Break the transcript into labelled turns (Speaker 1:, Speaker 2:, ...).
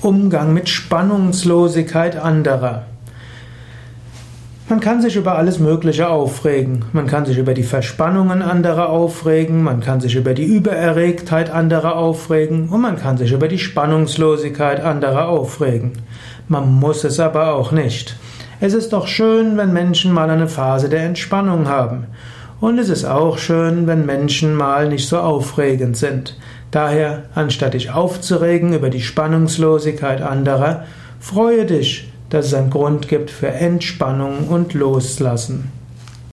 Speaker 1: Umgang mit Spannungslosigkeit anderer. Man kann sich über alles Mögliche aufregen. Man kann sich über die Verspannungen anderer aufregen, man kann sich über die Übererregtheit anderer aufregen und man kann sich über die Spannungslosigkeit anderer aufregen. Man muss es aber auch nicht. Es ist doch schön, wenn Menschen mal eine Phase der Entspannung haben. Und es ist auch schön, wenn Menschen mal nicht so aufregend sind. Daher, anstatt dich aufzuregen über die Spannungslosigkeit anderer, freue dich, dass es einen Grund gibt für Entspannung und Loslassen.